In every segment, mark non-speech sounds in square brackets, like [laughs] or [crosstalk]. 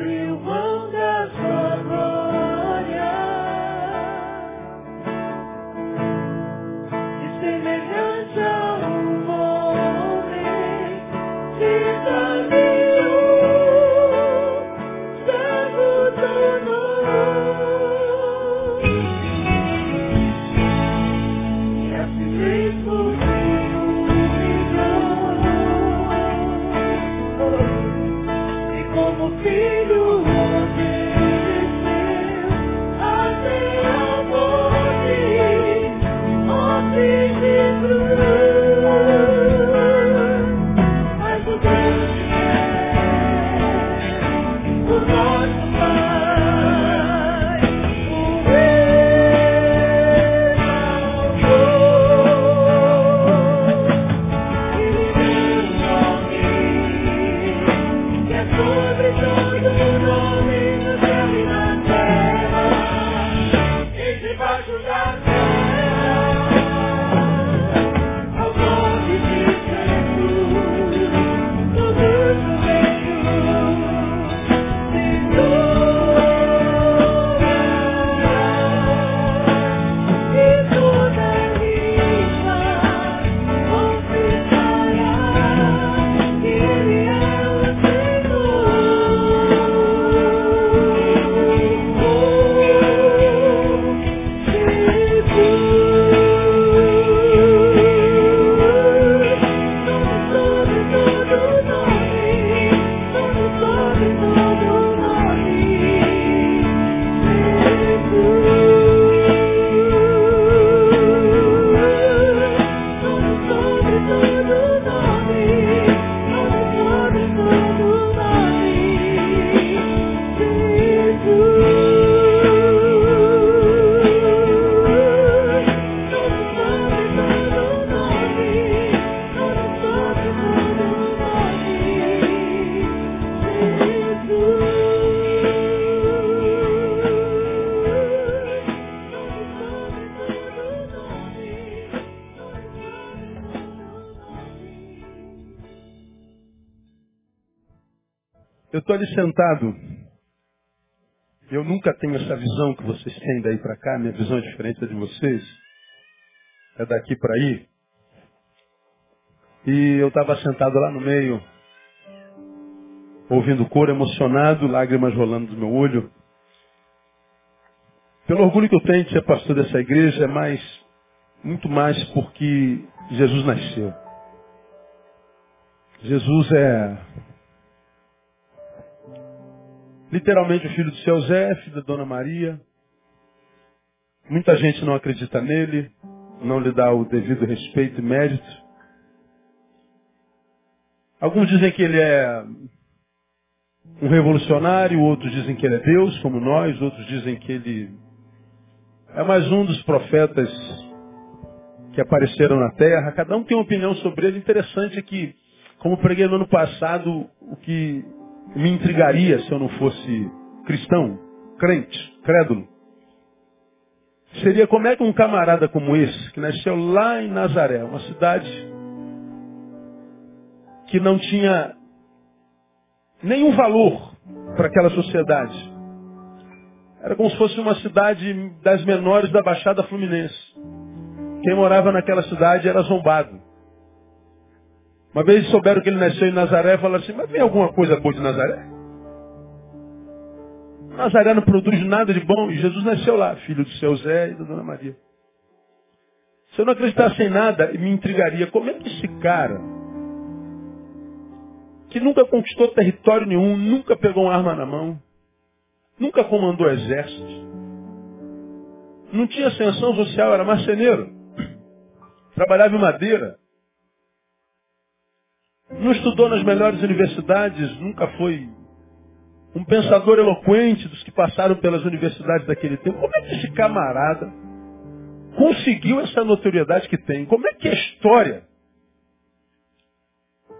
everyone. Essa visão que vocês têm daí para cá. Minha visão é diferente da de vocês. É daqui para aí. E eu estava sentado lá no meio, ouvindo o coro emocionado, lágrimas rolando do meu olho. Pelo orgulho que eu tenho de ser pastor dessa igreja, é mais, muito mais porque Jesus nasceu. Jesus é literalmente o filho do seu Zé, filho da Dona Maria. Muita gente não acredita nele, não lhe dá o devido respeito e mérito. Alguns dizem que ele é um revolucionário, outros dizem que ele é Deus, como nós, outros dizem que ele é mais um dos profetas que apareceram na terra. Cada um tem uma opinião sobre ele. Interessante é que, como preguei no ano passado, o que me intrigaria se eu não fosse cristão, crente, crédulo, seria como é que um camarada como esse, que nasceu lá em Nazaré, uma cidade que não tinha nenhum valor para aquela sociedade. Era como se fosse uma cidade das menores da Baixada Fluminense. Quem morava naquela cidade era zombado. Uma vez souberam que ele nasceu em Nazaré, falaram assim, mas vem alguma coisa boa de Nazaré? Nazaré não produz nada de bom, e Jesus nasceu lá, filho do seu Zé e da Dona Maria. Se eu não acreditasse em nada, me intrigaria, como é que esse cara, que nunca conquistou território nenhum, nunca pegou uma arma na mão, nunca comandou exército, não tinha ascensão social, era marceneiro, trabalhava em madeira, não estudou nas melhores universidades, nunca foi um pensador eloquente dos que passaram pelas universidades daquele tempo. Como é que esse camarada conseguiu essa notoriedade que tem? Como é que a história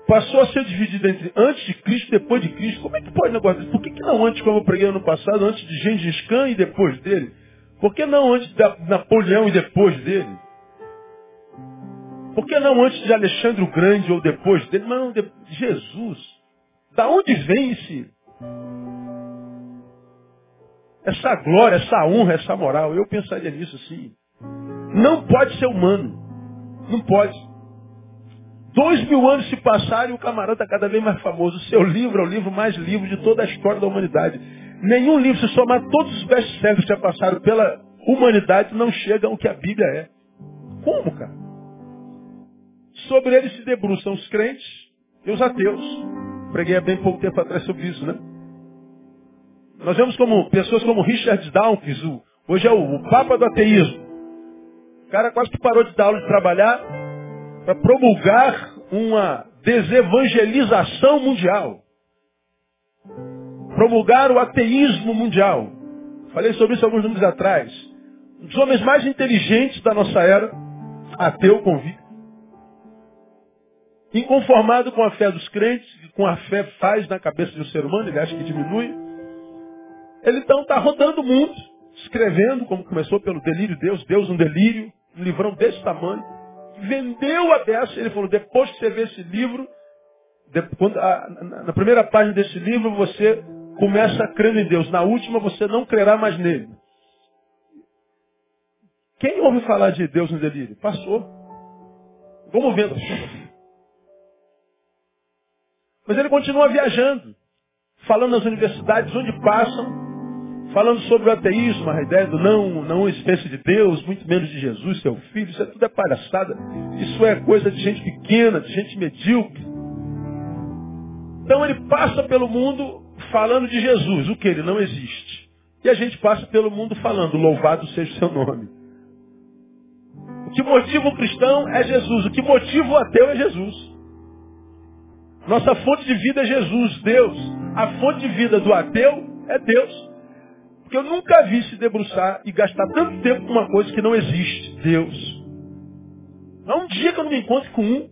passou a ser dividida entre antes de Cristo e depois de Cristo? Como é que pode negócio desse? Por que, que não antes, como eu preguei ano passado, antes de Gengis Khan e depois dele? Por que não antes de Napoleão e depois dele? Por que não antes de Alexandre o Grande ou depois dele? Não, de Jesus. Da onde vem esse, essa glória, essa honra, essa moral. Eu pensaria nisso assim. Não pode ser humano. Não pode. Dois mil anos se passaram e o camarada está cada vez mais famoso. O seu livro é o livro mais livre de toda a história da humanidade. Nenhum livro, se somar todos os best-sellers que já passaram pela humanidade, não chega ao que a Bíblia é. Como, cara? Sobre ele se debruçam os crentes e os ateus. Preguei há bem pouco tempo atrás sobre isso, né? Nós vemos como pessoas como Richard Dawkins, o, hoje é o, o Papa do ateísmo. O cara quase que parou de dar aula de trabalhar para promulgar uma desevangelização mundial. Promulgar o ateísmo mundial. Falei sobre isso alguns anos atrás. Um dos homens mais inteligentes da nossa era, ateu convicto. Inconformado com a fé dos crentes, com a fé faz na cabeça de um ser humano, ele acha que diminui. Ele então está rodando o mundo, escrevendo, como começou pelo delírio de Deus, Deus um delírio, um livrão desse tamanho. Vendeu a dessa, ele falou, depois que você vê esse livro, a, na, primeira página desse livro você começa crendo em Deus, na última você não crerá mais nele. Quem ouve falar de Deus no delírio? Passou. Vamos vendo. Mas ele continua viajando, falando nas universidades onde passam, falando sobre o ateísmo, a ideia do não, não existência de Deus, muito menos de Jesus, seu filho, isso é tudo é palhaçada. Isso é coisa de gente pequena, de gente medíocre. Então ele passa pelo mundo falando de Jesus, o que ele não existe. E a gente passa pelo mundo falando, louvado seja o seu nome. O que motiva o cristão é Jesus. O que motiva o ateu é Jesus. Nossa fonte de vida é Jesus, Deus. A fonte de vida do ateu é Deus. Porque eu nunca vi se debruçar e gastar tanto tempo com uma coisa que não existe. Deus. Há um dia que eu não me encontro com um.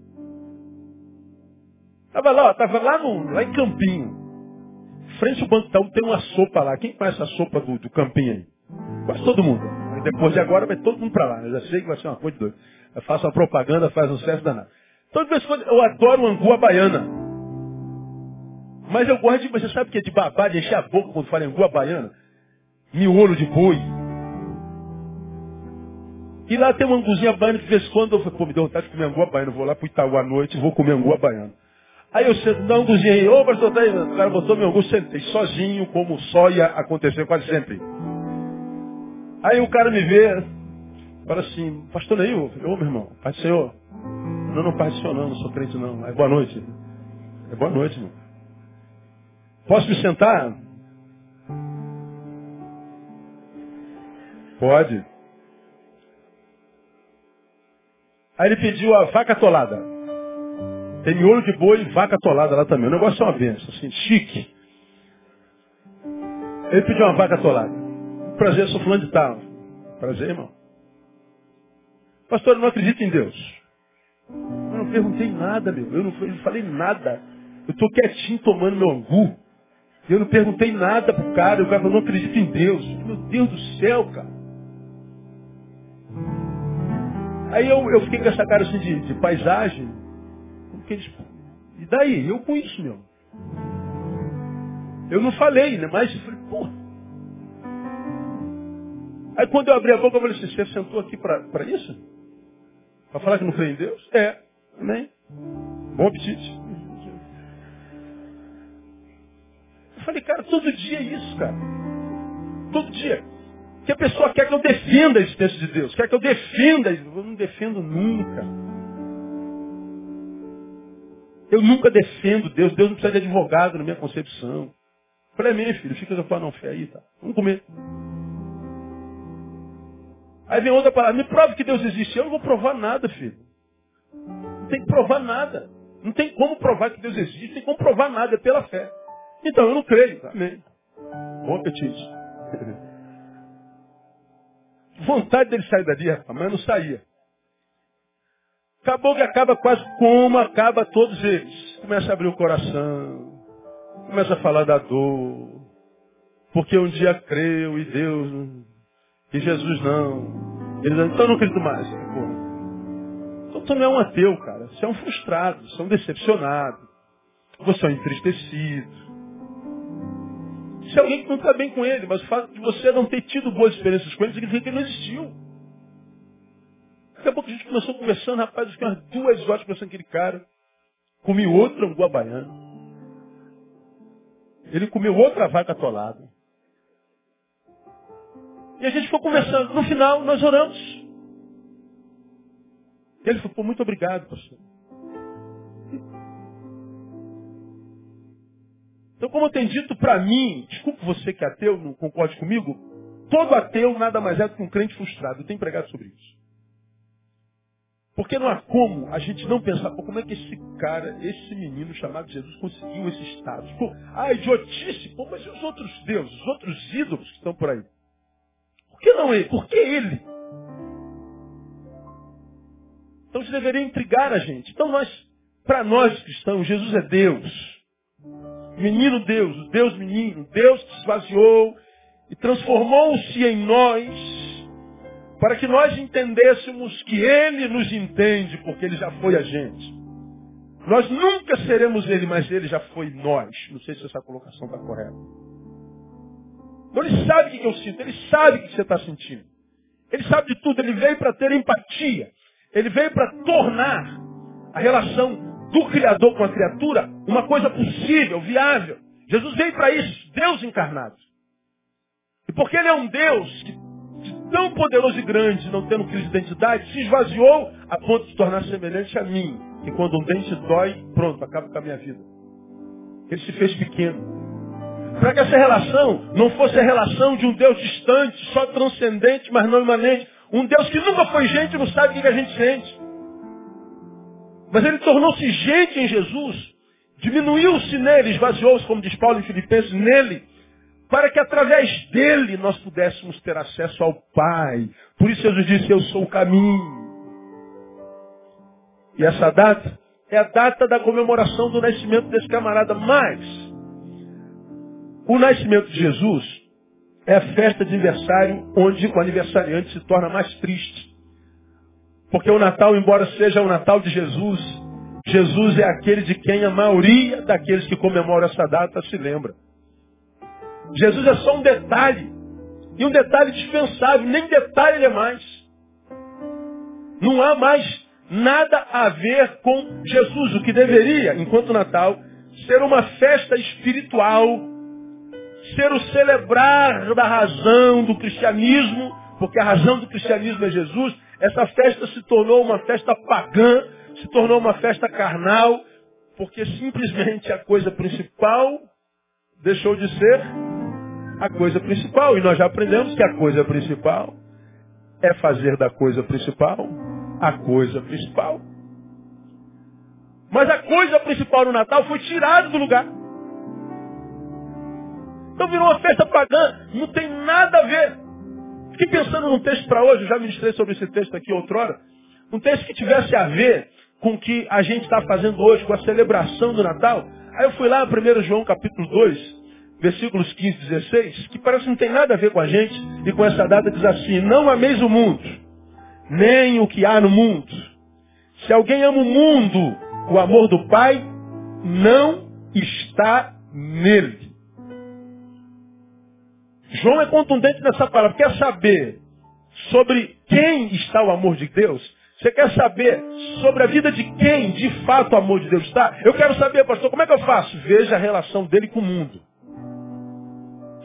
Estava lá, estava lá, no, lá em Campinho. Frente ao Banco Itaú tem uma sopa lá. Quem conhece a sopa do, do Campinho aí? Quase todo mundo. Depois de agora vai todo mundo para lá. Eu já sei que vai ser uma coisa de doido. Eu faço a propaganda, faz um sucesso danado. Toda vez que eu adoro angu à baiana. Mas eu gosto de, você sabe o que é de babar, de encher a boca quando fala angu à baiana? miolo de boi. E lá tem uma anguzinha baiana, de vez em quando eu falei, pô, me deu vontade de comer angu baiana, vou lá pro Itaú à noite, vou comer angu baiana. Aí eu sento, uma anguzinha aí, ô pastor, tá aí, o cara botou meu angu, sentei sozinho, como só ia acontecer quase sempre. Aí o cara me vê, fala assim, pastor aí, ô meu irmão, Pai do Senhor. Não, não, do Senhor não, não sou crente não. É boa noite. É boa noite, irmão. Posso me sentar? Pode. Aí ele pediu a vaca atolada. Tem miolo de boi e vaca atolada lá também. O negócio é uma benção, assim, chique. Ele pediu uma vaca atolada. Prazer, sou fulano de tal. Prazer, irmão. Pastor, eu não acredito em Deus. Eu não perguntei nada, meu. Eu não, eu não falei nada. Eu estou quietinho tomando meu angu. Eu não perguntei nada pro cara. O cara falou, não acredito em Deus. Meu Deus do céu, cara. Aí eu, eu fiquei com essa cara assim de, de paisagem. Eles, e daí? Eu com isso, meu. Eu não falei, né? Mas eu falei, pô. Aí quando eu abri a boca, eu falei assim, você sentou aqui para isso? Para falar que não crê em Deus? É. Amém. Bom apetite. Eu falei, cara, todo dia é isso, cara. Todo dia que a pessoa quer que eu defenda a existência de Deus, quer que eu defenda, eu não defendo nunca. Eu nunca defendo Deus, Deus não precisa de advogado na minha concepção. Falei, minha filho, fica com a tua não fé aí, tá? Vamos comer. Aí vem outra palavra, me prove que Deus existe. Eu não vou provar nada, filho. Não tem que provar nada. Não tem como provar que Deus existe, não tem como provar nada, é pela fé. Então eu não creio. Amém. Bom apetite. [laughs] Vontade dele sair dali, rapaz, mas não saía. Acabou que acaba quase como acaba todos eles. Começa a abrir o coração. Começa a falar da dor. Porque um dia creu e Deus, e Jesus não. Ele diz, então eu não acredito mais. Pô. Então tu não é um ateu, cara. Você é um frustrado, você é um decepcionado. Você é um entristecido. Se é alguém que não está bem com ele, mas o fato de você não ter tido boas experiências com ele significa que ele não existiu. Daqui a pouco a gente começou conversando, rapaz, eu fiquei umas duas horas conversando com aquele cara. Comi outro angu baiano. Ele comeu outra vaca atolada. E a gente ficou conversando. No final, nós oramos. Ele falou, muito obrigado, pastor. Então, como eu tenho dito para mim, desculpe você que é ateu, não concorde comigo, todo ateu nada mais é do que um crente frustrado. Eu tenho pregado sobre isso. Porque não há como a gente não pensar, pô, como é que esse cara, esse menino chamado Jesus conseguiu esse status? Pô, ah, idiotice, pô, mas e os outros deuses, os outros ídolos que estão por aí? Por que não ele? Por que ele? Então isso deveria intrigar a gente. Então nós, para nós cristãos, Jesus é Deus. Menino Deus, Deus menino, Deus que se esvaziou e transformou-se em nós para que nós entendêssemos que Ele nos entende, porque Ele já foi a gente. Nós nunca seremos Ele, mas Ele já foi nós. Não sei se essa colocação está correta. Então Ele sabe o que eu sinto, Ele sabe o que você está sentindo. Ele sabe de tudo, Ele veio para ter empatia. Ele veio para tornar a relação do Criador com a criatura uma coisa possível, viável. Jesus veio para isso, Deus encarnado. E porque Ele é um Deus que tão poderoso e grande, não tendo crise de identidade, se esvaziou a ponto de tornar semelhante a mim. E quando um dente dói, pronto, acaba com a minha vida. Ele se fez pequeno. Para que essa relação não fosse a relação de um Deus distante, só transcendente, mas não imanente. Um Deus que nunca foi gente e não sabe o que a gente sente. Mas ele tornou-se gente em Jesus. Diminuiu-se nele, esvaziou-se, como diz Paulo em Filipenses, nele para que através dele nós pudéssemos ter acesso ao Pai. Por isso Jesus disse, eu sou o caminho. E essa data é a data da comemoração do nascimento desse camarada. Mas, o nascimento de Jesus é a festa de aniversário onde o aniversariante se torna mais triste. Porque o Natal, embora seja o Natal de Jesus, Jesus é aquele de quem a maioria daqueles que comemoram essa data se lembra. Jesus é só um detalhe. E um detalhe dispensável. Nem detalhe ele é mais. Não há mais nada a ver com Jesus. O que deveria, enquanto Natal, ser uma festa espiritual, ser o celebrar da razão do cristianismo, porque a razão do cristianismo é Jesus, essa festa se tornou uma festa pagã, se tornou uma festa carnal, porque simplesmente a coisa principal deixou de ser a coisa principal. E nós já aprendemos que a coisa principal é fazer da coisa principal a coisa principal. Mas a coisa principal no Natal foi tirada do lugar. Então virou uma festa pagã. Não tem nada a ver. Fiquei pensando num texto para hoje, eu já ministrei sobre esse texto aqui outrora. Um texto que tivesse a ver com o que a gente está fazendo hoje, com a celebração do Natal. Aí eu fui lá, 1 João capítulo 2, versículos 15 e 16, que parece que não tem nada a ver com a gente, e com essa data diz assim, não ameis o mundo, nem o que há no mundo. Se alguém ama o mundo, o amor do Pai não está nele. João é contundente nessa palavra. Quer saber sobre quem está o amor de Deus? Você quer saber sobre a vida de quem de fato o amor de Deus está? Eu quero saber, pastor, como é que eu faço? Veja a relação dele com o mundo.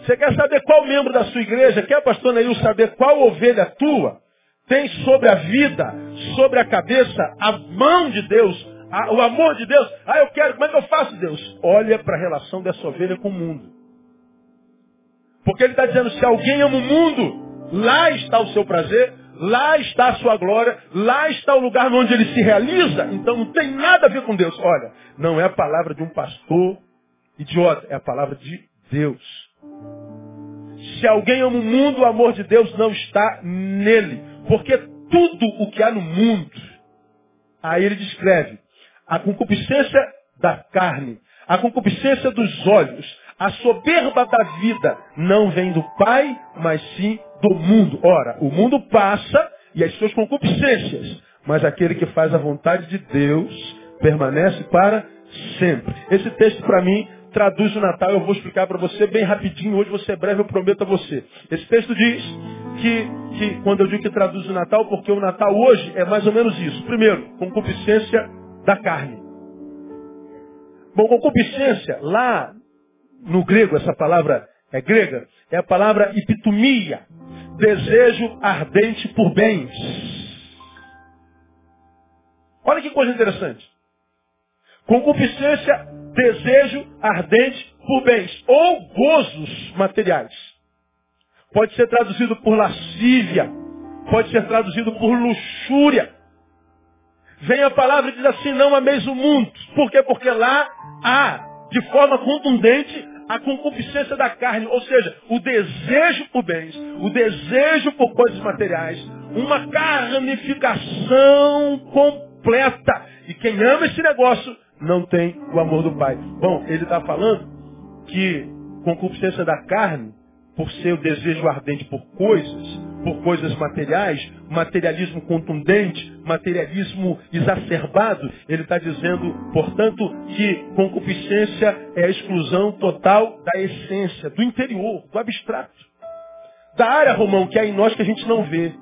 Você quer saber qual membro da sua igreja, quer, pastor Neil, saber qual ovelha tua tem sobre a vida, sobre a cabeça, a mão de Deus, a, o amor de Deus? Ah, eu quero, como é que eu faço, Deus? Olha para a relação dessa ovelha com o mundo. Porque ele está dizendo, se alguém ama o mundo, lá está o seu prazer, lá está a sua glória, lá está o lugar onde ele se realiza. Então não tem nada a ver com Deus. Olha, não é a palavra de um pastor idiota, é a palavra de Deus. Se alguém ama o mundo, o amor de Deus não está nele. Porque tudo o que há no mundo, aí ele descreve, a concupiscência da carne, a concupiscência dos olhos, a soberba da vida, não vem do Pai, mas sim do mundo. Ora, o mundo passa e as suas concupiscências, mas aquele que faz a vontade de Deus permanece para sempre. Esse texto para mim traduz o Natal? Eu vou explicar para você bem rapidinho. Hoje você é breve, eu prometo a você. Esse texto diz que, que, quando eu digo que traduz o Natal, porque o Natal hoje é mais ou menos isso. Primeiro, concupiscência da carne. Bom, concupiscência, lá no grego, essa palavra é grega, é a palavra epitomia, desejo ardente por bens. Olha que coisa interessante. Concupiscência, desejo ardente por bens ou gozos materiais. Pode ser traduzido por lascívia, pode ser traduzido por luxúria. Vem a palavra e diz assim, não ameis o mundo. Por quê? Porque lá há, de forma contundente, a concupiscência da carne, ou seja, o desejo por bens, o desejo por coisas materiais, uma carnificação completa. E quem ama esse negócio não tem o amor do Pai. Bom, ele está falando que concupiscência da carne, por ser o desejo ardente por coisas, por coisas materiais, materialismo contundente, materialismo exacerbado, ele está dizendo, portanto, que concupiscência é a exclusão total da essência, do interior, do abstrato. Da área, Romão, que é em nós que a gente não vê.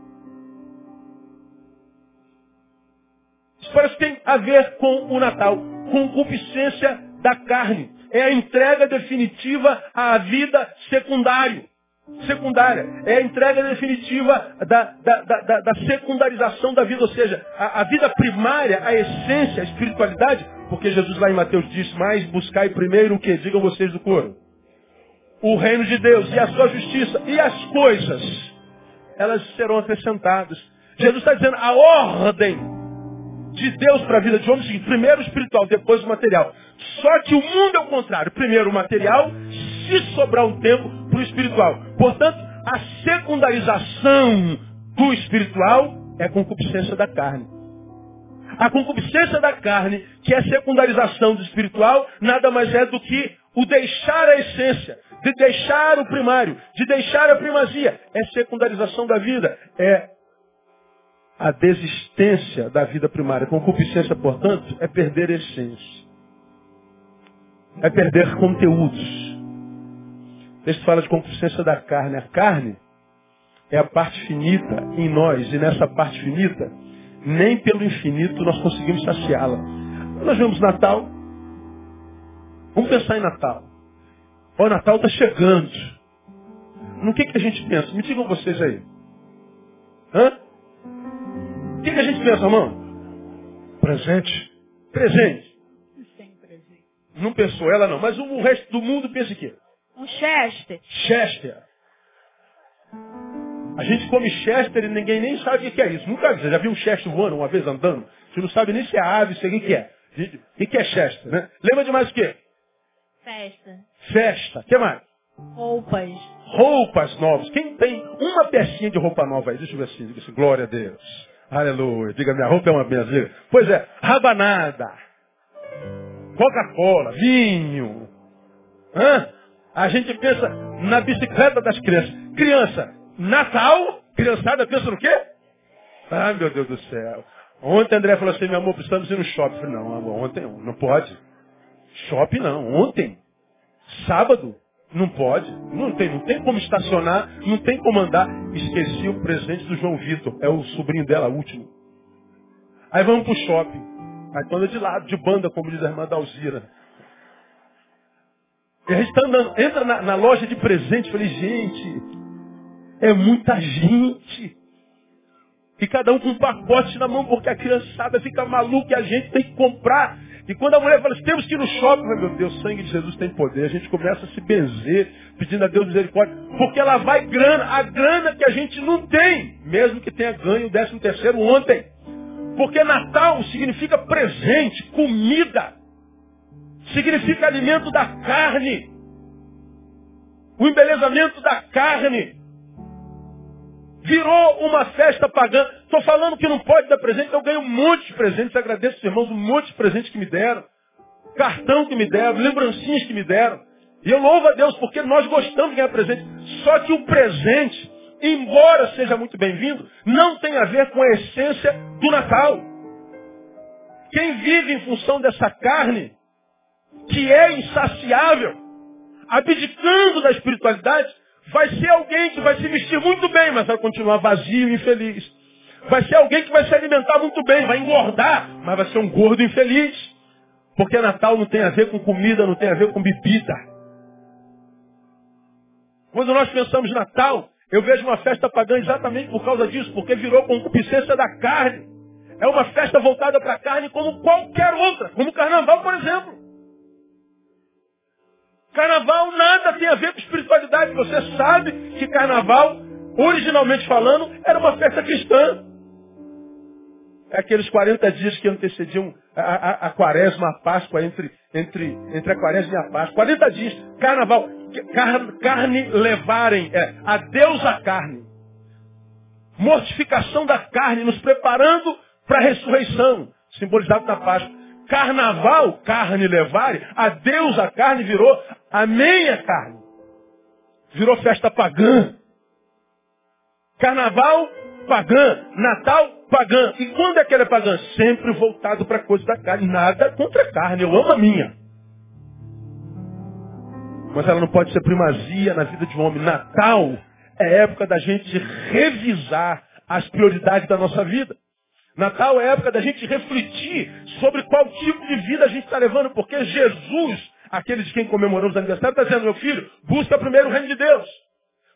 Isso parece que tem a ver com o Natal. Concupiscência da carne. É a entrega definitiva à vida secundária secundária. É a entrega definitiva da, da, da, da secundarização da vida, ou seja, a, a, vida primária, a essência, a espiritualidade, porque Jesus lá em Mateus diz, mais buscai primeiro o que? Digam vocês do coro. O reino de Deus e a sua justiça e as coisas, elas serão acrescentadas. Jesus está dizendo, a ordem de Deus para a vida de homem é o seguinte, primeiro o espiritual, depois o material. Só que o mundo é o contrário. Primeiro o material, se sobrar um tempo, espiritual. Portanto, a secundarização do espiritual é a concupiscência da carne. A concupiscência da carne, que é a secundarização do espiritual, nada mais é do que o deixar a essência, de deixar o primário, de deixar a primazia. É secundarização da vida, é a desistência da vida primária. Concupiscência, portanto, é perder a essência. É perder conteúdos. Texto fala de concupiscência da carne. A carne é a parte finita em nós. E nessa parte finita, nem pelo infinito nós conseguimos saciá-la. Nós vemos Natal. Vamos pensar em Natal. O Natal está chegando. No que, que a gente pensa? Me digam vocês aí. Hã? O que, que a gente pensa, irmão? Presente. Presente. Não pensou ela não, mas o resto do mundo pensa o quê? Um Chester. Chester. A gente come Chester e ninguém nem sabe o que é isso. Nunca vi. Você já viu um Chester voando uma vez andando? Você não sabe nem se é ave, se é o que é. O que é Chester, né? Lembra de mais o quê? Festa. Festa. O que mais? Roupas. Roupas novas. Quem tem uma pecinha de roupa nova aí? Deixa eu ver assim. Diga assim, glória a Deus. Aleluia. Diga, minha roupa é uma benção. Pois é, rabanada. Coca-Cola, vinho. Hã? A gente pensa na bicicleta das crianças. Criança, Natal, criançada pensa no quê? Ai, meu Deus do céu. Ontem André falou assim, meu amor, precisamos ir no shopping. Eu falei, não, amor, ontem não pode. Shopping não, ontem. Sábado, não pode. Não tem, não tem como estacionar, não tem como andar. Esqueci o presente do João Vitor, é o sobrinho dela, último. Aí vamos pro shopping. Aí tu anda de lado, de banda, como diz a irmã Dalzira. E a gente tá andando, entra na, na loja de presente, falei, gente, é muita gente. E cada um com um pacote na mão, porque a criançada fica maluca e a gente tem que comprar. E quando a mulher fala assim, temos que ir no shopping, meu Deus, o sangue de Jesus tem poder. A gente começa a se benzer, pedindo a Deus misericórdia. Porque ela vai grana, a grana que a gente não tem, mesmo que tenha ganho o décimo terceiro ontem. Porque Natal significa presente, comida significa alimento da carne. O embelezamento da carne. Virou uma festa pagã. Estou falando que não pode dar presente, eu ganho um monte de presentes, agradeço os irmãos, um monte de presentes que me deram. Cartão que me deram, lembrancinhas que me deram. E eu louvo a Deus porque nós gostamos de ganhar presente. Só que o presente, embora seja muito bem-vindo, não tem a ver com a essência do Natal. Quem vive em função dessa carne que é insaciável, abdicando da espiritualidade, vai ser alguém que vai se vestir muito bem, mas vai continuar vazio e infeliz. Vai ser alguém que vai se alimentar muito bem, vai engordar, mas vai ser um gordo infeliz. Porque Natal não tem a ver com comida, não tem a ver com bebida. Quando nós pensamos Natal, eu vejo uma festa pagã exatamente por causa disso, porque virou concupiscência da carne. É uma festa voltada para a carne como qualquer outra, como o carnaval, por exemplo. Carnaval nada tem a ver com espiritualidade. Você sabe que carnaval, originalmente falando, era uma festa cristã. É aqueles 40 dias que antecediam a, a, a quaresma, a Páscoa, entre, entre, entre a quaresma e a Páscoa. 40 dias. Carnaval. Car, carne levarem. É, a Deus a carne. Mortificação da carne, nos preparando para a ressurreição, simbolizado na Páscoa. Carnaval, carne levarem, a a carne virou a meia carne. Virou festa pagã. Carnaval, pagã. Natal, pagã. E quando é que ela é pagã? Sempre voltado para a coisa da carne. Nada contra a carne. Eu amo a minha. Mas ela não pode ser primazia na vida de um homem. Natal é época da gente revisar as prioridades da nossa vida. Natal é época da gente refletir sobre qual tipo de vida a gente está levando, porque Jesus, aquele de quem comemoramos aniversário, está dizendo, meu filho, busca primeiro o reino de Deus.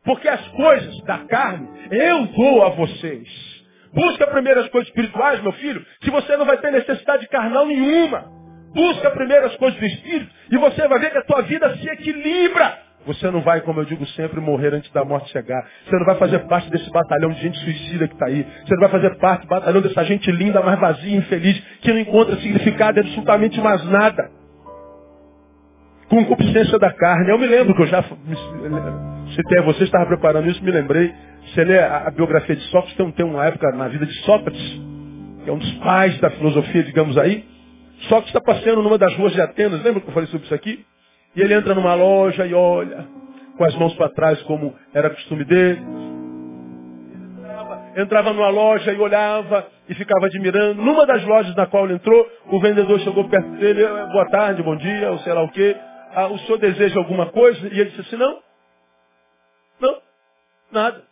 Porque as coisas da carne eu dou a vocês. Busca primeiro as coisas espirituais, meu filho, que você não vai ter necessidade carnal nenhuma. Busca primeiro as coisas do Espírito e você vai ver que a tua vida se equilibra. Você não vai, como eu digo sempre, morrer antes da morte chegar. Você não vai fazer parte desse batalhão de gente suicida que está aí. Você não vai fazer parte do batalhão dessa gente linda, mas vazia, infeliz, que não encontra significado absolutamente mais nada. Concupiscência da carne. Eu me lembro que eu já citei a você, estava preparando isso, me lembrei. Você lê a, a biografia de Sócrates, tem, tem uma época na vida de Sócrates, que é um dos pais da filosofia, digamos aí. Sócrates está passeando numa das ruas de Atenas. Lembra que eu falei sobre isso aqui? E ele entra numa loja e olha, com as mãos para trás, como era costume dele. Entrava numa loja e olhava e ficava admirando. Numa das lojas na qual ele entrou, o vendedor chegou perto dele, boa tarde, bom dia, ou sei lá o quê. Ah, o senhor deseja alguma coisa? E ele disse assim, não. Não, nada.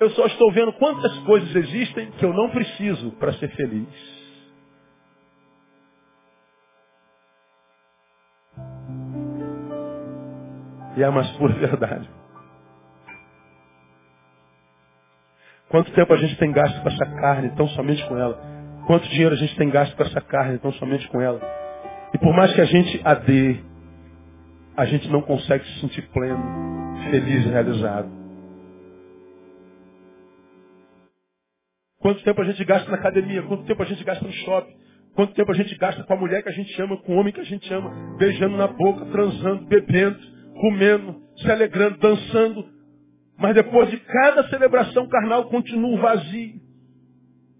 Eu só estou vendo quantas coisas existem que eu não preciso para ser feliz. E é a mais pura verdade. Quanto tempo a gente tem gasto com essa carne, tão somente com ela? Quanto dinheiro a gente tem gasto com essa carne, tão somente com ela? E por mais que a gente a dê, a gente não consegue se sentir pleno, feliz e realizado. Quanto tempo a gente gasta na academia? Quanto tempo a gente gasta no shopping? Quanto tempo a gente gasta com a mulher que a gente ama, com o homem que a gente ama, beijando na boca, transando, bebendo, comendo, se alegrando, dançando. Mas depois de cada celebração carnal continua vazio.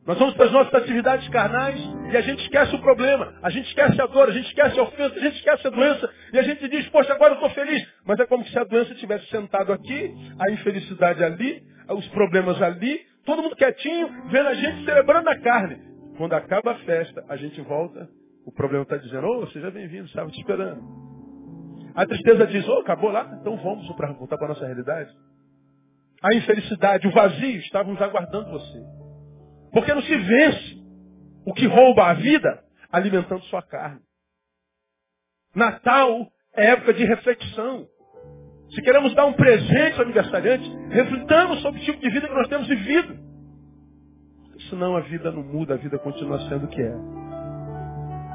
Nós vamos para as nossas atividades carnais e a gente esquece o problema, a gente esquece a dor, a gente esquece a ofensa, a gente esquece a doença e a gente diz, poxa, agora eu estou feliz. Mas é como se a doença tivesse sentado aqui, a infelicidade ali, os problemas ali, todo mundo quietinho, vendo a gente celebrando a carne. Quando acaba a festa, a gente volta, o problema está dizendo, ô, oh, seja bem-vindo, estava te esperando. A tristeza diz, oh, acabou lá, então vamos voltar para a nossa realidade. A infelicidade, o vazio estavam aguardando você. Porque não se vence o que rouba a vida alimentando sua carne. Natal é época de reflexão. Se queremos dar um presente ao aniversariante, reflitamos sobre o tipo de vida que nós temos vivido. Senão a vida não muda, a vida continua sendo o que é.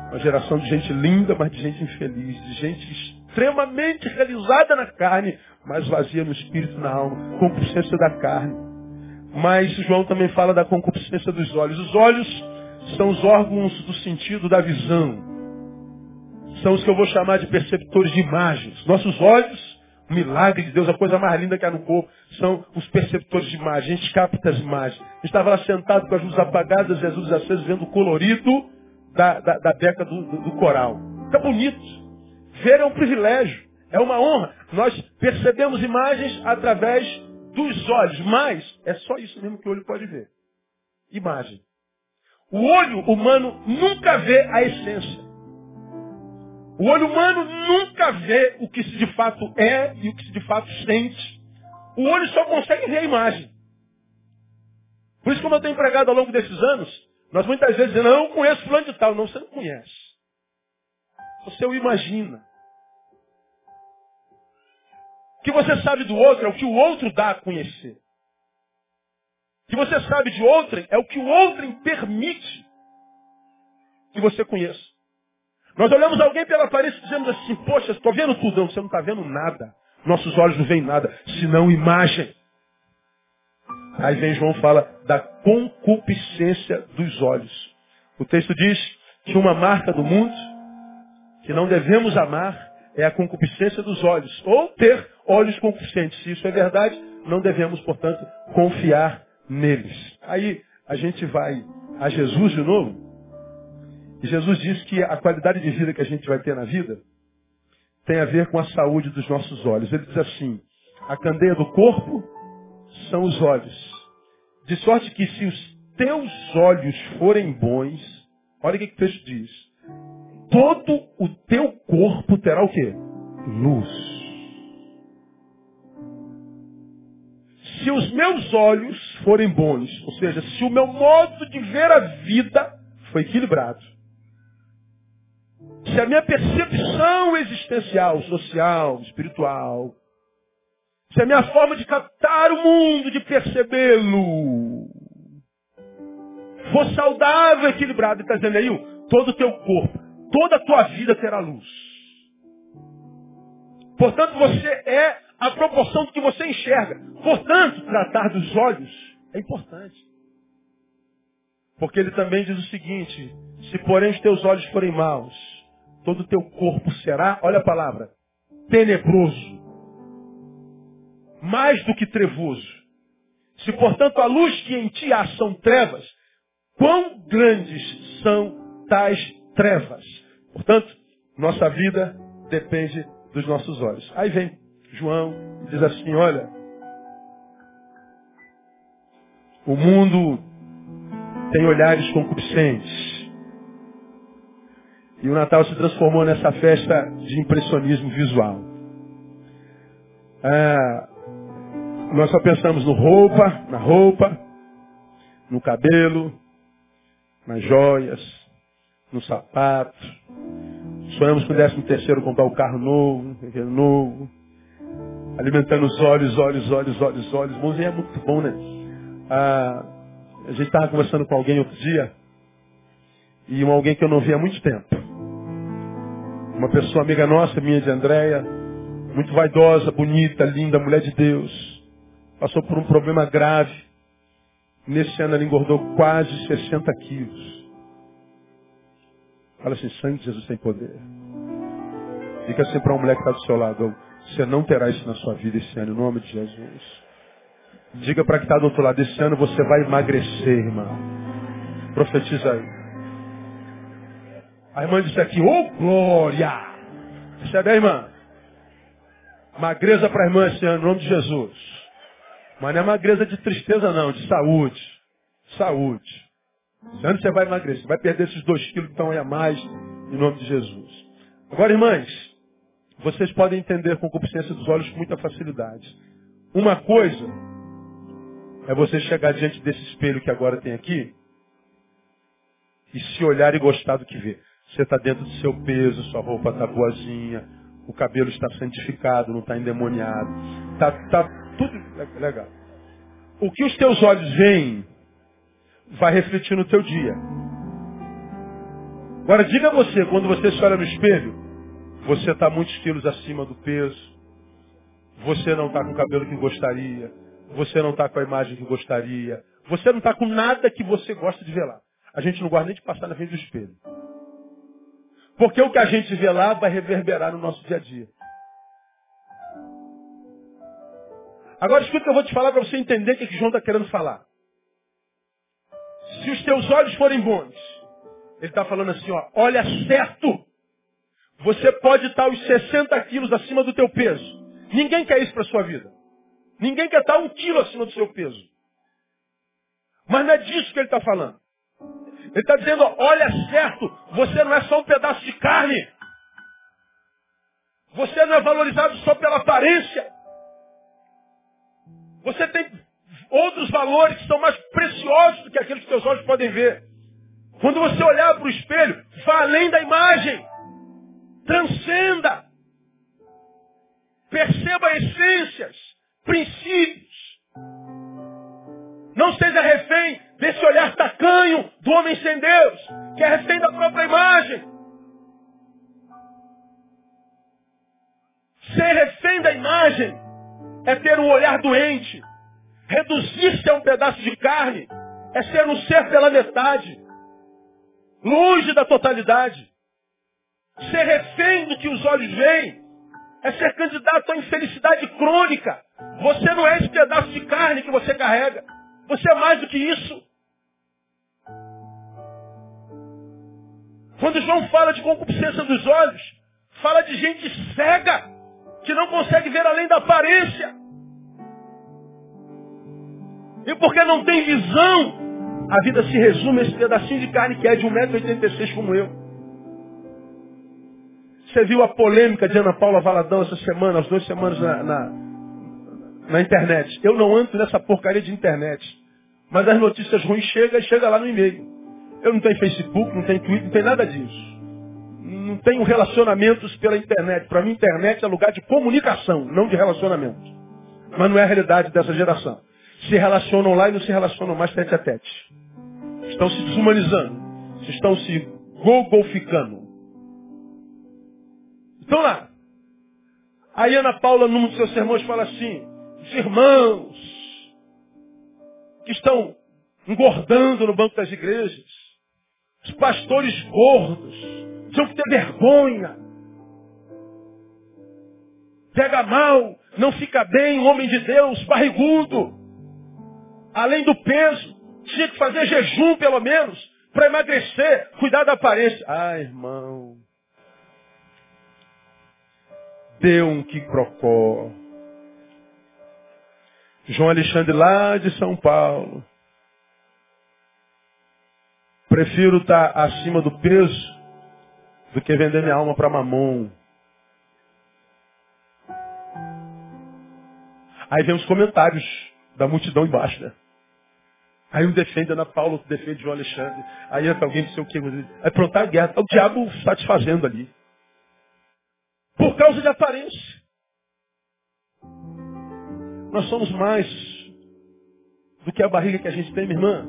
Uma geração de gente linda, mas de gente infeliz, de gente extremamente realizada na carne, mas vazia no espírito e na alma, concupiscência da carne. Mas João também fala da concupiscência dos olhos. Os olhos são os órgãos do sentido da visão. São os que eu vou chamar de perceptores de imagens. Nossos olhos, milagre de Deus, a coisa mais linda que há no corpo, são os perceptores de imagens. A gente capta as imagens. Gente estava lá sentado com as luzes apagadas, Jesus aceso, vendo o colorido da, da, da do, do, do coral. Fica bonito. Ver é um privilégio, é uma honra. Nós percebemos imagens através dos olhos, mas é só isso mesmo que o olho pode ver. Imagem. O olho humano nunca vê a essência. O olho humano nunca vê o que se de fato é e o que se de fato sente. O olho só consegue ver a imagem. Por isso, como eu tenho empregado ao longo desses anos, nós muitas vezes dizemos, não, eu conheço fulano de tal. Não, você não conhece. Você o imagina. Que você sabe do outro é o que o outro dá a conhecer. O que você sabe de outrem é o que o outrem permite que você conheça. Nós olhamos alguém pela aparência e dizemos assim, poxa, estou vendo tudo. Não, você não está vendo nada. Nossos olhos não veem nada, senão imagem. Aí vem João fala da concupiscência dos olhos. O texto diz que uma marca do mundo que não devemos amar é a concupiscência dos olhos. Ou ter olhos concupiscentes. Se isso é verdade, não devemos, portanto, confiar neles. Aí a gente vai a Jesus de novo. E Jesus diz que a qualidade de vida que a gente vai ter na vida tem a ver com a saúde dos nossos olhos. Ele diz assim, a candeia do corpo são os olhos. De sorte que se os teus olhos forem bons, olha o que, que o texto diz. Todo o teu corpo terá o quê? Luz. Se os meus olhos forem bons, ou seja, se o meu modo de ver a vida foi equilibrado, se a minha percepção existencial, social, espiritual, se a minha forma de captar o mundo, de percebê-lo, for saudável, equilibrado, está dizendo aí, todo o teu corpo, toda a tua vida terá luz. Portanto, você é a proporção do que você enxerga. Portanto, tratar dos olhos é importante. Porque ele também diz o seguinte, se porém os teus olhos forem maus, todo o teu corpo será, olha a palavra, tenebroso mais do que trevoso. Se, portanto, a luz que em ti há são trevas, quão grandes são tais trevas? Portanto, nossa vida depende dos nossos olhos. Aí vem João e diz assim, olha, o mundo tem olhares concupiscentes. E o Natal se transformou nessa festa de impressionismo visual. Ah, nós só pensamos no roupa, na roupa, no cabelo, nas joias, no sapato. Sonhamos com o décimo terceiro comprar o um carro novo, um novo. Alimentando os olhos, olhos, olhos, olhos, olhos. Bom, é muito bom, né? Ah, a gente estava conversando com alguém outro dia, e um alguém que eu não via há muito tempo. Uma pessoa amiga nossa, minha de Andréia, muito vaidosa, bonita, linda, mulher de Deus passou por um problema grave. Nesse ano ela engordou quase 60 quilos. Fala assim, sangue de Jesus tem poder. Diga assim para uma mulher que está do seu lado, você não terá isso na sua vida esse ano, em nome de Jesus. Diga para que está do outro lado, esse ano você vai emagrecer, irmã. Profetiza aí. A irmã disse aqui, ô oh, glória! Recebe a irmã. Magreza para a irmã esse ano, em nome de Jesus. Mas não é magreza de tristeza, não, de saúde. Saúde. Antes você vai emagrecer, você vai perder esses dois quilos que estão aí a mais, em nome de Jesus. Agora, irmãs, vocês podem entender com concupiscência dos olhos com muita facilidade. Uma coisa é você chegar diante desse espelho que agora tem aqui e se olhar e gostar do que vê. Você está dentro do seu peso, sua roupa está boazinha, o cabelo está santificado, não está endemoniado. Está tá tudo legal. O que os teus olhos veem vai refletir no teu dia. Agora diga você, quando você se olha no espelho, você está muitos quilos acima do peso, você não está com o cabelo que gostaria, você não está com a imagem que gostaria, você não está com nada que você gosta de ver lá. A gente não gosta nem de passar na frente do espelho. Porque o que a gente vê lá vai reverberar no nosso dia a dia. Agora escuta o que eu vou te falar para você entender o que, que João está querendo falar. Se os teus olhos forem bons, ele está falando assim, ó, olha certo. Você pode estar os 60 quilos acima do teu peso. Ninguém quer isso para sua vida. Ninguém quer estar um quilo acima do seu peso. Mas não é disso que ele está falando. Ele está dizendo, olha certo, você não é só um pedaço de carne. Você não é valorizado só pela aparência. Você tem outros valores que são mais preciosos do que aqueles que seus olhos podem ver. Quando você olhar para o espelho, vá além da imagem. Transcenda. Perceba essências, princípios. Não seja refém desse olhar tacanho do homem sem Deus, que é refém da própria imagem. Ser refém da imagem é ter um olhar doente. Reduzir-se a um pedaço de carne é ser um ser pela metade. Longe da totalidade. Ser refém do que os olhos veem é ser candidato à infelicidade crônica. Você não é esse pedaço de carne que você carrega. Você é mais do que isso. Quando João fala de concupiscência dos olhos, fala de gente cega que não consegue ver além da aparência. E porque não tem visão, a vida se resume a esse pedacinho de carne que é de 1,86m como eu. Você viu a polêmica de Ana Paula Valadão essa semana, as duas semanas na, na, na internet. Eu não ando nessa porcaria de internet. Mas as notícias ruins chegam e chegam lá no e-mail. Eu não tenho Facebook, não tenho Twitter, não tenho nada disso não tenho relacionamentos pela internet. Para mim, internet é lugar de comunicação, não de relacionamento. Mas não é a realidade dessa geração. Se relacionam lá e não se relacionam mais tete a tete. Estão se desumanizando. Estão se gogolficando. Então lá. Aí Ana Paula, num dos seus sermões, fala assim, os irmãos que estão engordando no banco das igrejas, os pastores gordos, tinham que ter vergonha. Pega mal, não fica bem, homem de Deus, barrigudo. Além do peso, tinha que fazer jejum pelo menos, para emagrecer, cuidar da aparência. Ah, irmão. Deu um que procó. João Alexandre lá de São Paulo. Prefiro estar tá acima do peso do que vender minha alma para mamon. Aí vem os comentários da multidão embaixo, né? Aí um defende Ana Paula, outro defende João Alexandre. Aí entra alguém não sei o que. É pronto, a guerra. O diabo satisfazendo ali. Por causa de aparência. Nós somos mais do que a barriga que a gente tem, minha irmã.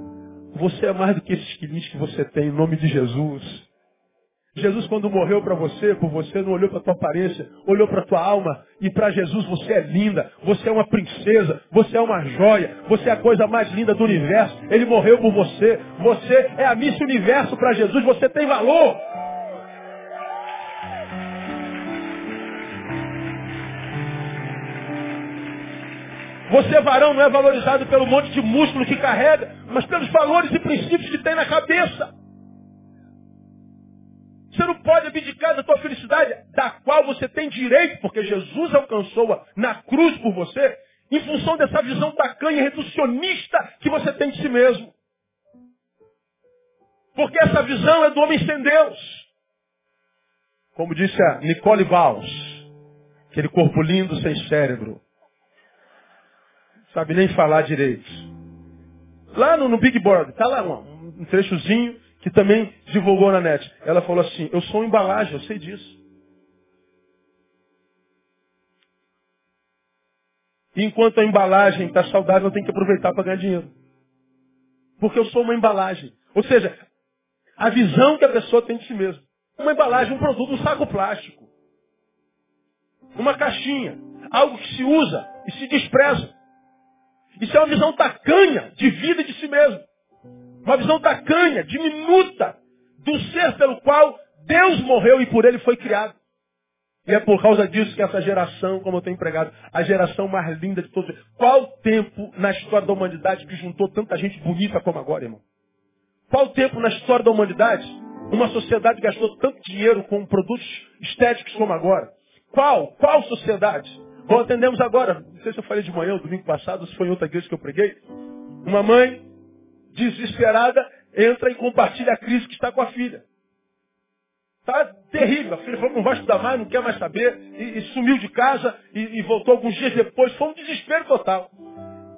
Você é mais do que esses quilinhos que você tem, em nome de Jesus. Jesus, quando morreu para você, por você, não olhou para tua aparência, olhou para tua alma. E para Jesus você é linda, você é uma princesa, você é uma joia, você é a coisa mais linda do universo. Ele morreu por você. Você é a Miss Universo para Jesus, você tem valor. Você, varão, não é valorizado pelo monte de músculo que carrega, mas pelos valores e princípios que tem na cabeça. Você não pode abdicar da tua felicidade, da qual você tem direito, porque Jesus alcançou-a na cruz por você, em função dessa visão tacanha e reducionista que você tem de si mesmo. Porque essa visão é do homem sem Deus. Como disse a Nicole Valls, aquele corpo lindo sem cérebro. Sabe nem falar direito. Lá no, no Big Board, tá lá um, um trechozinho que também divulgou na net. Ela falou assim, eu sou embalagem, eu sei disso. E enquanto a embalagem está saudável, eu tenho que aproveitar para ganhar dinheiro. Porque eu sou uma embalagem. Ou seja, a visão que a pessoa tem de si mesma. Uma embalagem, um produto, um saco plástico. Uma caixinha. Algo que se usa e se despreza. Isso é uma visão tacanha de vida de si mesmo. Uma visão tacanha, diminuta, do ser pelo qual Deus morreu e por ele foi criado. E é por causa disso que essa geração, como eu tenho empregado, a geração mais linda de todos. Qual tempo na história da humanidade que juntou tanta gente bonita como agora, irmão? Qual tempo na história da humanidade uma sociedade gastou tanto dinheiro com produtos estéticos como agora? Qual? Qual sociedade? Como atendemos agora, não sei se eu falei de manhã ou domingo passado, se foi em outra igreja que eu preguei. Uma mãe desesperada, entra e compartilha a crise que está com a filha. Tá terrível. A filha falou, não vai estudar mais, não quer mais saber. E, e sumiu de casa e, e, voltou alguns dias depois. Foi um desespero total.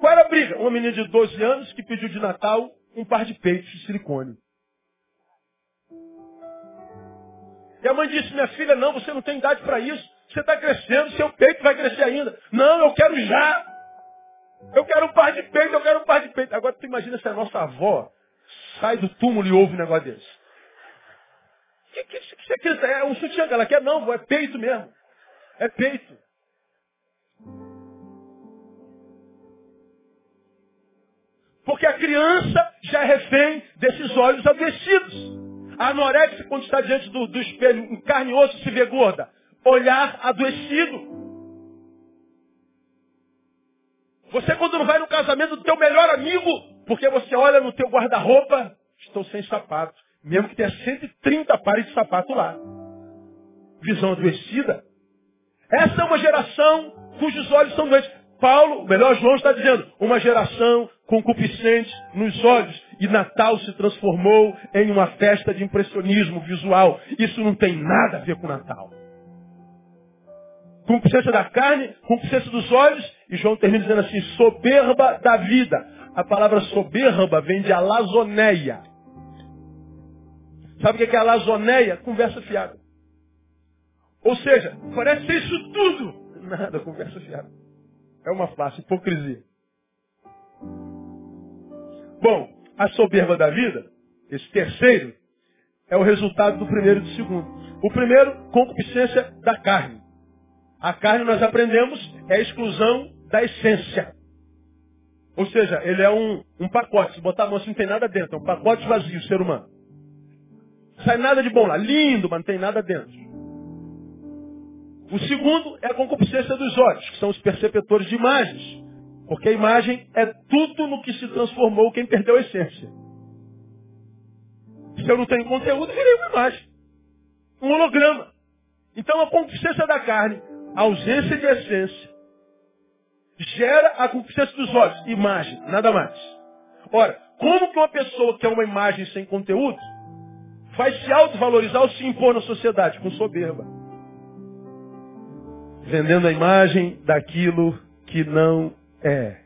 Qual era a briga? Uma menina de 12 anos que pediu de Natal um par de peitos de silicone. E a mãe disse, minha filha, não, você não tem idade para isso. Você está crescendo, seu peito vai crescer ainda. Não, eu quero já. Eu quero um par de peito, eu quero um par de peito. Agora tu imagina se a nossa avó sai do túmulo e ouve um negócio desse. Que, que, que você quer? É um sutiã que ela quer? Não, é peito mesmo. É peito. Porque a criança já é refém desses olhos adoecidos. A anorexia, quando está diante do, do espelho, em carne e osso, se vê gorda. Olhar adoecido. Você quando não vai no casamento do teu melhor amigo, porque você olha no teu guarda-roupa, estou sem sapato. Mesmo que tenha 130 pares de sapato lá. Visão adoecida. Essa é uma geração cujos olhos são doentes. Paulo, melhor João está dizendo, uma geração concupiscente nos olhos. E Natal se transformou em uma festa de impressionismo visual. Isso não tem nada a ver com Natal. Concupiscência da carne, concupiscência dos olhos. E João termina dizendo assim, soberba da vida. A palavra soberba vem de alazoneia. Sabe o que é alazoneia? Conversa fiada. Ou seja, parece ser isso tudo. Nada, conversa fiada. É uma face, hipocrisia. Bom, a soberba da vida, esse terceiro, é o resultado do primeiro e do segundo. O primeiro, concupiscência da carne. A carne, nós aprendemos, é a exclusão da essência. Ou seja, ele é um, um pacote. Se botar a mão assim, não tem nada dentro. É um pacote vazio, ser humano. Sai nada de bom lá. Lindo, mas não tem nada dentro. O segundo é a concupiscência dos olhos, que são os perceptores de imagens. Porque a imagem é tudo no que se transformou quem perdeu a essência. Se eu não tenho conteúdo, virei uma imagem. Um holograma. Então a concupiscência da carne, a ausência de essência, gera a concupiscência dos olhos. Imagem, nada mais. Ora, como que uma pessoa que é uma imagem sem conteúdo vai se autovalorizar ou se impor na sociedade? Com soberba vendendo a imagem daquilo que não é.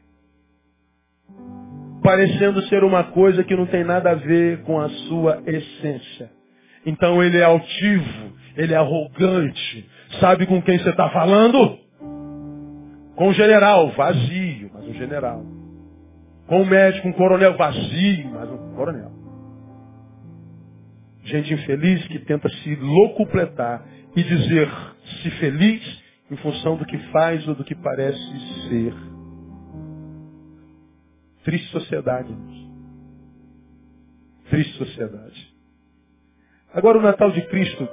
Parecendo ser uma coisa que não tem nada a ver com a sua essência. Então ele é altivo, ele é arrogante. Sabe com quem você está falando? Com o general, vazio, mas um general. Com o médico, um coronel, vazio, mas um coronel. Gente infeliz que tenta se locupletar e dizer-se feliz em função do que faz ou do que parece ser. Triste sociedade. Triste sociedade. Agora o Natal de Cristo,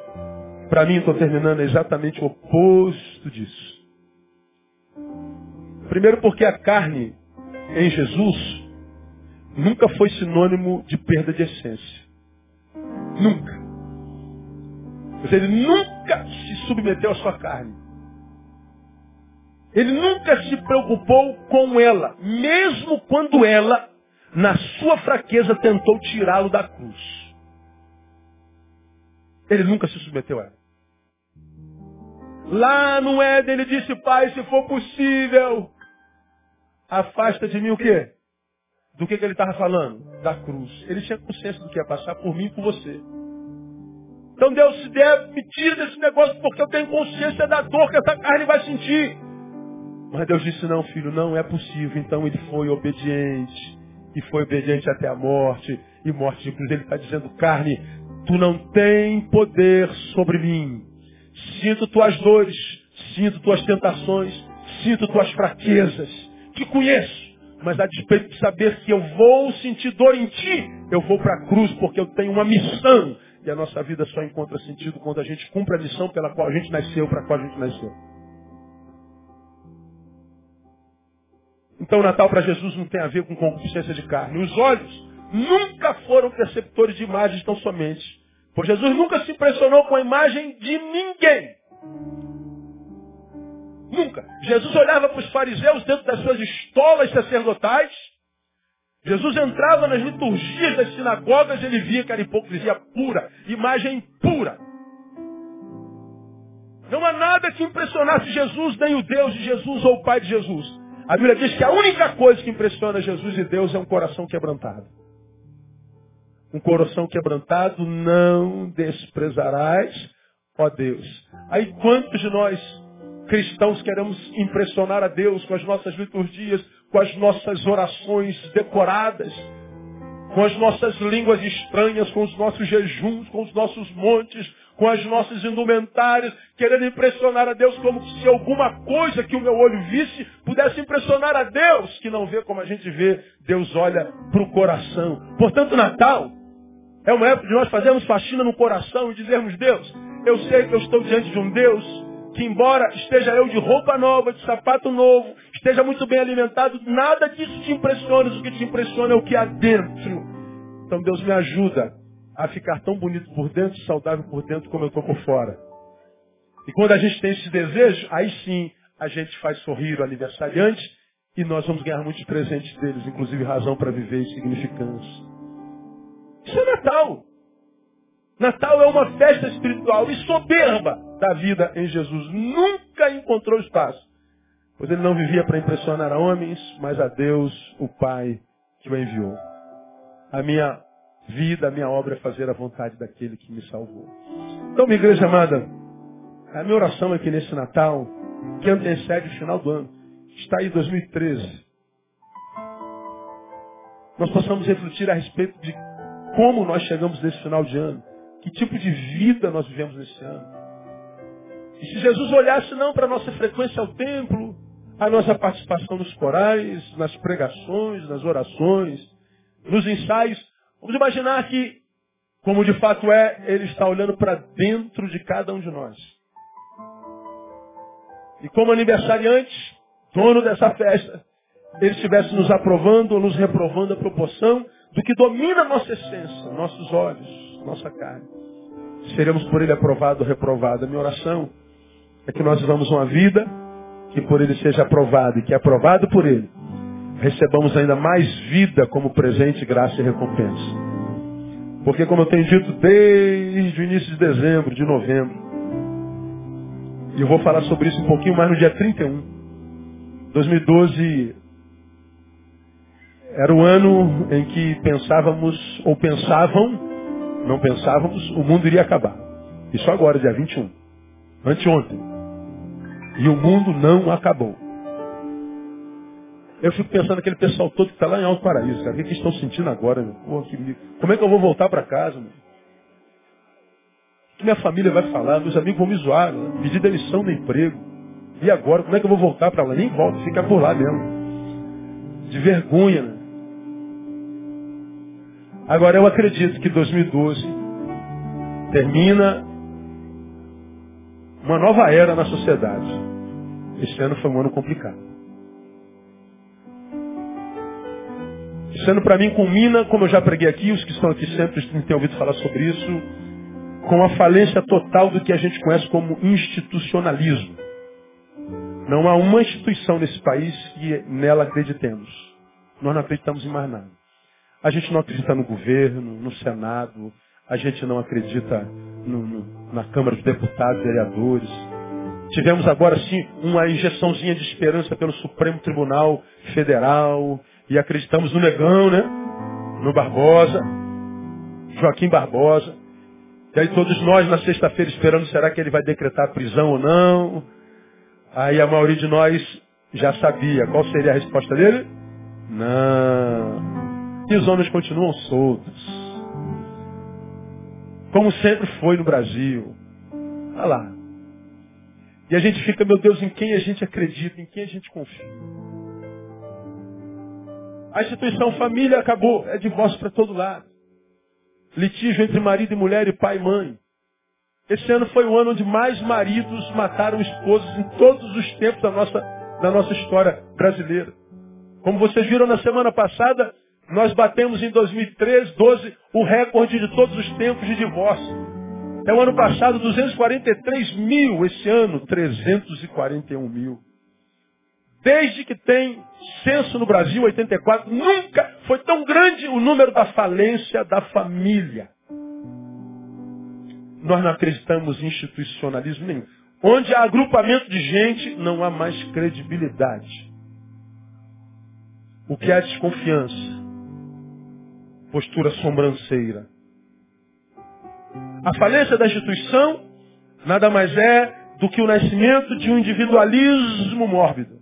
para mim, estou terminando, é exatamente o oposto disso. Primeiro porque a carne em Jesus nunca foi sinônimo de perda de essência. Nunca. Ele nunca se submeteu à sua carne. Ele nunca se preocupou com ela, mesmo quando ela, na sua fraqueza, tentou tirá-lo da cruz. Ele nunca se submeteu a ela. Lá no Éden ele disse, Pai, se for possível, afasta de mim o quê? Do que, que ele estava falando? Da cruz. Ele tinha consciência do que ia passar por mim e por você. Então Deus se der, me tira desse negócio porque eu tenho consciência da dor que essa carne vai sentir. Mas Deus disse, não, filho, não é possível. Então ele foi obediente. E foi obediente até a morte. E morte de cruz. Ele está dizendo, carne, tu não tem poder sobre mim. Sinto tuas dores, sinto tuas tentações, sinto tuas fraquezas. Te conheço. Mas a despeito de saber que eu vou sentir dor em ti, eu vou para a cruz porque eu tenho uma missão. E a nossa vida só encontra sentido quando a gente cumpre a missão pela qual a gente nasceu, para a qual a gente nasceu. Então o Natal para Jesus não tem a ver com concupiscência de carne. Os olhos nunca foram perceptores de imagens tão somente. Por Jesus nunca se impressionou com a imagem de ninguém. Nunca. Jesus olhava para os fariseus dentro das suas estolas sacerdotais. Jesus entrava nas liturgias das sinagogas, ele via que era hipocrisia pura, imagem pura. Não há nada que impressionasse Jesus, nem o Deus de Jesus ou o Pai de Jesus. A Bíblia diz que a única coisa que impressiona Jesus e Deus é um coração quebrantado. Um coração quebrantado não desprezarás, ó Deus. Aí quantos de nós, cristãos, queremos impressionar a Deus com as nossas liturgias, com as nossas orações decoradas, com as nossas línguas estranhas, com os nossos jejuns, com os nossos montes, com as nossas indumentárias, querendo impressionar a Deus como se alguma coisa que o meu olho visse pudesse impressionar a Deus, que não vê como a gente vê. Deus olha para o coração. Portanto, Natal é uma época de nós fazermos faxina no coração e dizermos, Deus, eu sei que eu estou diante de um Deus que embora esteja eu de roupa nova, de sapato novo, esteja muito bem alimentado, nada disso te impressiona. O que te impressiona é o que há dentro. Então Deus me ajuda a ficar tão bonito por dentro, saudável por dentro, como eu estou por fora. E quando a gente tem esse desejo, aí sim a gente faz sorrir o aniversariante e nós vamos ganhar muitos presentes deles, inclusive razão para viver e significância. Isso é Natal. Natal é uma festa espiritual e soberba da vida em Jesus. Nunca encontrou espaço. Pois ele não vivia para impressionar a homens, mas a Deus, o Pai, que o enviou. A minha vida, a minha obra é fazer a vontade daquele que me salvou. Então, minha igreja amada, a minha oração aqui nesse Natal, que antecede o final do ano, está aí 2013. Nós possamos refletir a respeito de como nós chegamos nesse final de ano. Que tipo de vida nós vivemos nesse ano. E se Jesus olhasse não para a nossa frequência ao templo, a nossa participação nos corais, nas pregações, nas orações, nos ensaios, vamos imaginar que, como de fato é, Ele está olhando para dentro de cada um de nós. E como aniversariante, dono dessa festa, Ele estivesse nos aprovando ou nos reprovando a proporção do que domina a nossa essência, nossos olhos, nossa carne. Seremos por Ele aprovado ou reprovado. A minha oração é que nós vivamos uma vida que por Ele seja aprovado e que é aprovado por Ele, recebamos ainda mais vida como presente, graça e recompensa. Porque como eu tenho dito desde o início de dezembro, de novembro, e eu vou falar sobre isso um pouquinho mais no dia 31. 2012 era o ano em que pensávamos, ou pensavam, não pensávamos, o mundo iria acabar. Isso agora, dia 21. Anteontem. E o mundo não acabou. Eu fico pensando naquele pessoal todo que está lá em Alto Paraíso, cara. O que, que estão sentindo agora, meu? Porra, que... Como é que eu vou voltar para casa, meu? O que minha família vai falar? Meus amigos vão me zoar, né? pedir demissão do emprego. E agora, como é que eu vou voltar para lá? Nem volto, fica por lá mesmo. De vergonha, né? Agora eu acredito que 2012 termina uma nova era na sociedade. Esse ano foi um ano complicado. Esse ano para mim culmina, como eu já preguei aqui, os que estão aqui sempre têm ouvido falar sobre isso, com a falência total do que a gente conhece como institucionalismo. Não há uma instituição nesse país que nela acreditemos. Nós não acreditamos em mais nada. A gente não acredita no governo, no Senado, a gente não acredita no, no, na Câmara de Deputados, vereadores. Tivemos agora sim uma injeçãozinha de esperança pelo Supremo Tribunal Federal e acreditamos no Negão, né? No Barbosa, Joaquim Barbosa. E aí todos nós na sexta-feira esperando será que ele vai decretar prisão ou não. Aí a maioria de nós já sabia qual seria a resposta dele. Não. E os homens continuam soltos. Como sempre foi no Brasil. Olha lá. E a gente fica, meu Deus, em quem a gente acredita, em quem a gente confia. A instituição família acabou, é divórcio para todo lado. Litígio entre marido e mulher e pai e mãe. Esse ano foi o ano onde mais maridos mataram esposas em todos os tempos da nossa, da nossa história brasileira. Como vocês viram na semana passada, nós batemos em 2013, 12, o recorde de todos os tempos de divórcio. É o ano passado, 243 mil. Esse ano, 341 mil. Desde que tem censo no Brasil, 84, nunca foi tão grande o número da falência da família. Nós não acreditamos em institucionalismo nenhum. Onde há agrupamento de gente, não há mais credibilidade. O que é desconfiança? Postura sobranceira. A falência da instituição nada mais é do que o nascimento de um individualismo mórbido.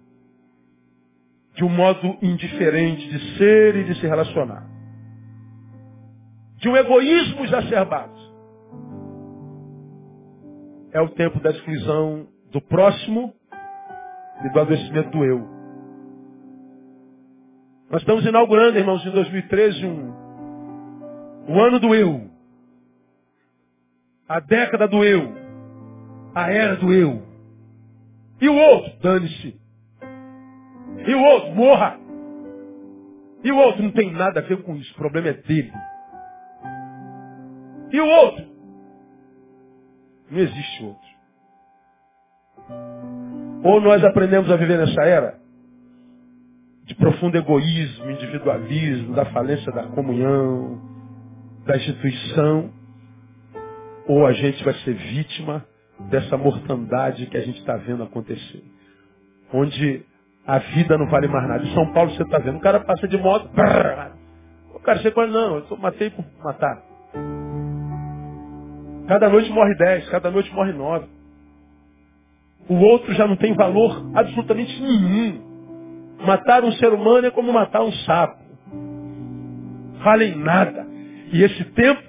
De um modo indiferente de ser e de se relacionar. De um egoísmo exacerbado. É o tempo da exclusão do próximo e do adoecimento do eu. Nós estamos inaugurando, irmãos, em 2013, um, o ano do eu. A década do eu. A era do eu. E o outro? Dane-se. E o outro? Morra. E o outro não tem nada a ver com isso. O problema é dele. E o outro? Não existe outro. Ou nós aprendemos a viver nessa era de profundo egoísmo, individualismo, da falência da comunhão, da instituição, ou a gente vai ser vítima dessa mortandade que a gente está vendo acontecer. Onde a vida não vale mais nada. Em São Paulo você está vendo, o cara passa de moto, o cara você fala, não, eu matei por matar. Cada noite morre dez, cada noite morre nove. O outro já não tem valor absolutamente nenhum. Matar um ser humano é como matar um sapo. Valem nada. E esse tempo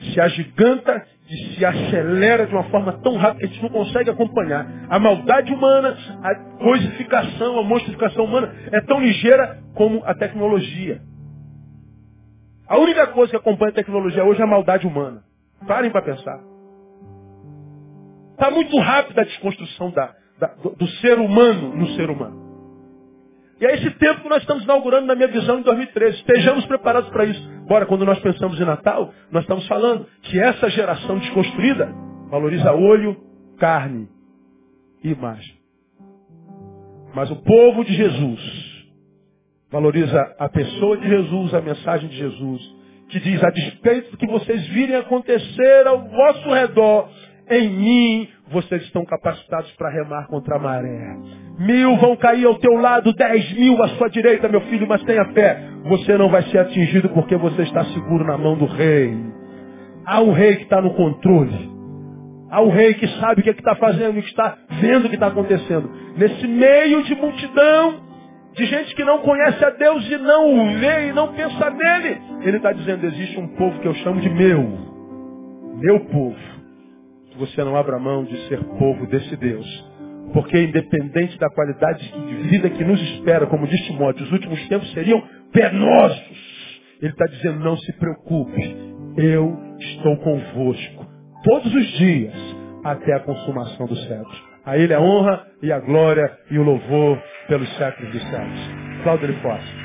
se agiganta e se acelera de uma forma tão rápida que a gente não consegue acompanhar. A maldade humana, a coisificação, a monstrificação humana é tão ligeira como a tecnologia. A única coisa que acompanha a tecnologia hoje é a maldade humana. Parem para pensar. Está muito rápida a desconstrução da, da, do, do ser humano no ser humano. E é esse tempo que nós estamos inaugurando na minha visão em 2013. Estejamos preparados para isso. Bora, quando nós pensamos em Natal, nós estamos falando que essa geração desconstruída valoriza olho, carne e imagem. Mas o povo de Jesus valoriza a pessoa de Jesus, a mensagem de Jesus, que diz, a despeito do que vocês virem acontecer ao vosso redor, em mim vocês estão capacitados para remar contra a maré. Mil vão cair ao teu lado, dez mil à sua direita, meu filho, mas tenha fé. Você não vai ser atingido porque você está seguro na mão do rei. Há um rei que está no controle. Há um rei que sabe o que é está fazendo, que está vendo o que está acontecendo. Nesse meio de multidão, de gente que não conhece a Deus e não o vê e não pensa nele, ele está dizendo, existe um povo que eu chamo de meu. Meu povo você não abra mão de ser povo desse Deus. Porque independente da qualidade de vida que nos espera, como diz Timóteo, os últimos tempos seriam penosos. Ele está dizendo, não se preocupe, eu estou convosco todos os dias até a consumação dos séculos. A Ele a honra e a glória e o louvor pelos séculos dos séculos. Cláudio ele forte.